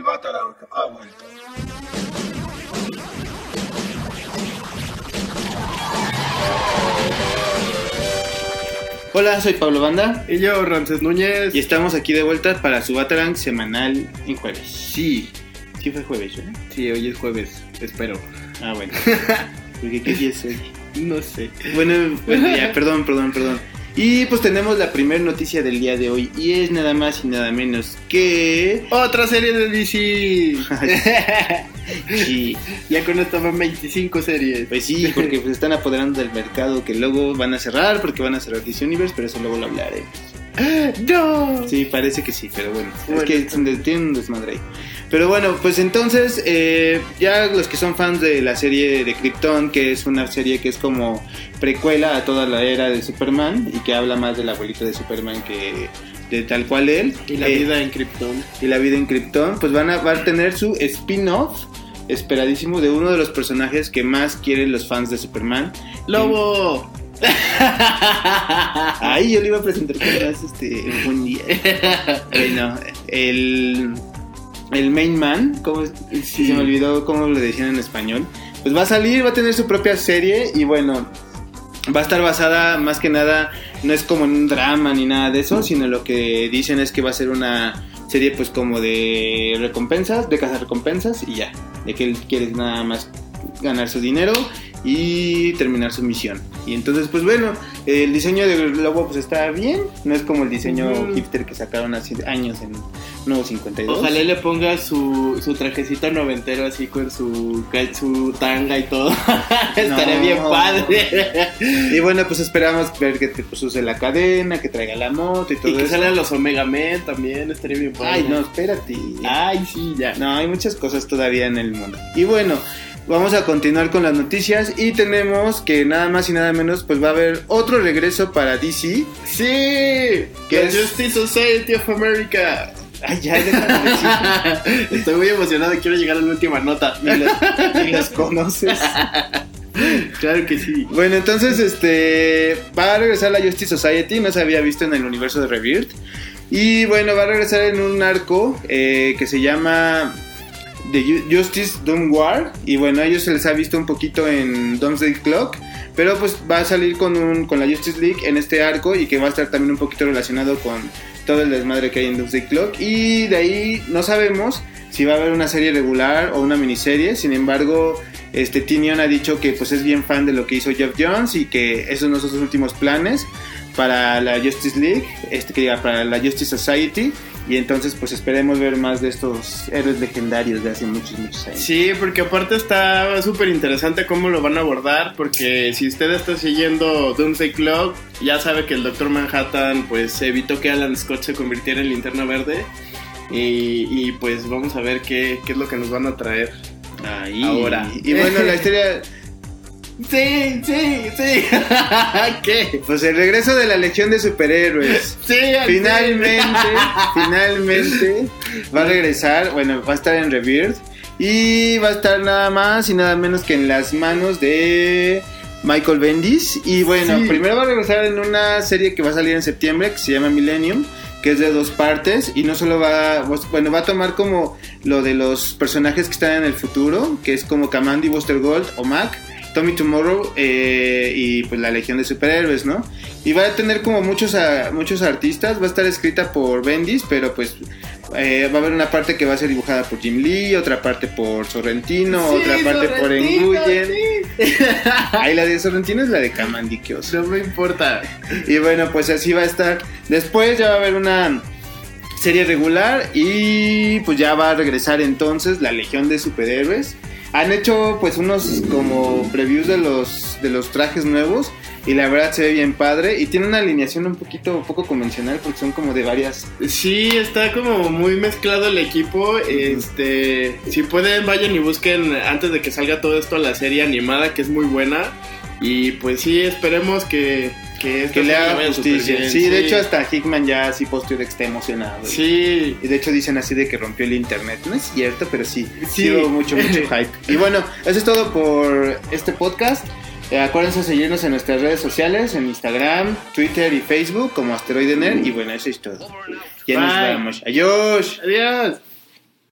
El Batarang ha vuelto. Hola, soy Pablo Banda Y yo, Ramses Núñez. y estamos aquí de vuelta para su Batarang semanal en jueves. Sí, Sí fue jueves, ¿verdad? sí, hoy es jueves, espero. Ah, bueno. Porque qué día es hoy. No sé. Bueno, bueno, ya, perdón, perdón, perdón. Y pues tenemos la primera noticia del día de hoy y es nada más y nada menos que... Otra serie de DC. Sí, ya con esto van 25 series. pues sí, porque se están apoderando del mercado que luego van a cerrar porque van a cerrar DC Universe, pero eso luego lo hablaré. ¡No! Sí, parece que sí, pero bueno, Bueno. es que tienen un desmadre ahí. Pero bueno, pues entonces, eh, ya los que son fans de la serie de Krypton, que es una serie que es como precuela a toda la era de Superman y que habla más del abuelito de Superman que de tal cual él. Y la eh, vida en Krypton. y la vida en Krypton, pues van a, a tener su spin-off esperadísimo de uno de los personajes que más quieren los fans de Superman. ¡Lobo! Ay, yo le iba a presentar como más este un buen día. Bueno, el el main man, ¿cómo es? Sí. se me olvidó cómo lo decían en español. Pues va a salir, va a tener su propia serie y bueno, va a estar basada más que nada no es como en un drama ni nada de eso, sino lo que dicen es que va a ser una serie pues como de recompensas, de cazar recompensas y ya, de que él quiere nada más ganar su dinero y terminar su misión. Y entonces pues bueno, el diseño del lobo pues está bien, no es como el diseño hipster que sacaron hace años en Nuevo 52. Ojalá le ponga su, su trajecito noventero así con su, su tanga y todo. Estaría No. bien padre. Y bueno, pues esperamos ver que pues, use la cadena, que traiga la moto y todo y que eso. salgan los Omega Men también. Estaría bien padre. Ay, no, espérate. Ay, sí, ya. No, hay muchas cosas todavía en el mundo. Y bueno, vamos a continuar con las noticias y tenemos que nada más y nada menos pues va a haber otro regreso para DC. Sí, ¿Qué que es? Justice Society of America. Ay, ya, déjame decir. Estoy muy emocionado y quiero llegar a la última nota. Ni las, ni las conoces. Claro que sí. Bueno, entonces este va a regresar la Justice Society, no se había visto en el universo de Rebirth. Y bueno, va a regresar en un arco eh, que se llama Ju- Justice Doom War. Y bueno, a ellos se les ha visto un poquito en Doomsday Clock. Pero pues va a salir con, un, con la Justice League en este arco y que va a estar también un poquito relacionado con todo el desmadre que hay en Doomsday Clock. Y de ahí no sabemos si va a haber una serie regular o una miniserie. Sin embargo, este Tinion ha dicho que pues es bien fan de lo que hizo Jeff Jones y que esos son sus últimos planes para la Justice League, este que para la Justice Society. Y entonces pues esperemos ver más de estos héroes legendarios de hace muchos, muchos años. Sí, porque aparte está súper interesante cómo lo van a abordar, porque si usted está siguiendo Doomsday Clock, ya sabe que el Doctor Manhattan pues evitó que Alan Scott se convirtiera en linterna verde. Y, y, pues vamos a ver qué, qué es lo que nos van a traer. Ahí. Ahora. Y bueno, la historia, Sí, sí, sí. ¿Qué? pues el regreso de la Legión de Superhéroes. Sí, al Finalmente, finalmente va a regresar, bueno, va a estar en Rebirth y va a estar nada más y nada menos que en las manos de Michael Bendis y bueno, Sí. primero va a regresar en una serie que va a salir en septiembre que se llama Millennium que es de dos partes y no solo va, bueno, va a tomar como lo de los personajes que están en el futuro, que es como Kamandi, Buster Gold o Mac, Tommy Tomorrow eh, y pues la Legión de Superhéroes, ¿no? Y va a tener como muchos, a- muchos artistas, va a estar escrita por Bendis, pero pues eh, va a haber una parte que va a ser dibujada por Jim Lee, otra parte por Sorrentino, Sí, otra parte por Enguyen. sí. Ahí la de Sorrentino es la de Kamandi, qué oso. No me importa. Y bueno, pues así va a estar. Después ya va a haber una serie regular y pues ya va a regresar entonces la Legión de Superhéroes. Han hecho pues unos como previews de los de los trajes nuevos y la verdad se ve bien padre y tiene una alineación un poquito poco convencional porque son como de varias Sí, está como muy mezclado el equipo. Este, si pueden vayan y busquen antes de que salga todo esto la serie animada que es muy buena. Y pues sí, esperemos que que, le haga justicia. bien, Sí, de hecho hasta Hickman ya así posteó de que está emocionado. Sí, Y de hecho dicen así de que rompió el internet. No es cierto, pero sí. Sí, Sí. hubo mucho, mucho hype. Y bueno, eso es todo por este podcast. Eh, acuérdense de seguirnos en nuestras redes sociales, en Instagram, Twitter y Facebook como Asteroide Nerd. Y bueno, eso es todo. Ya nos Bye. vamos. Adiós. adiós.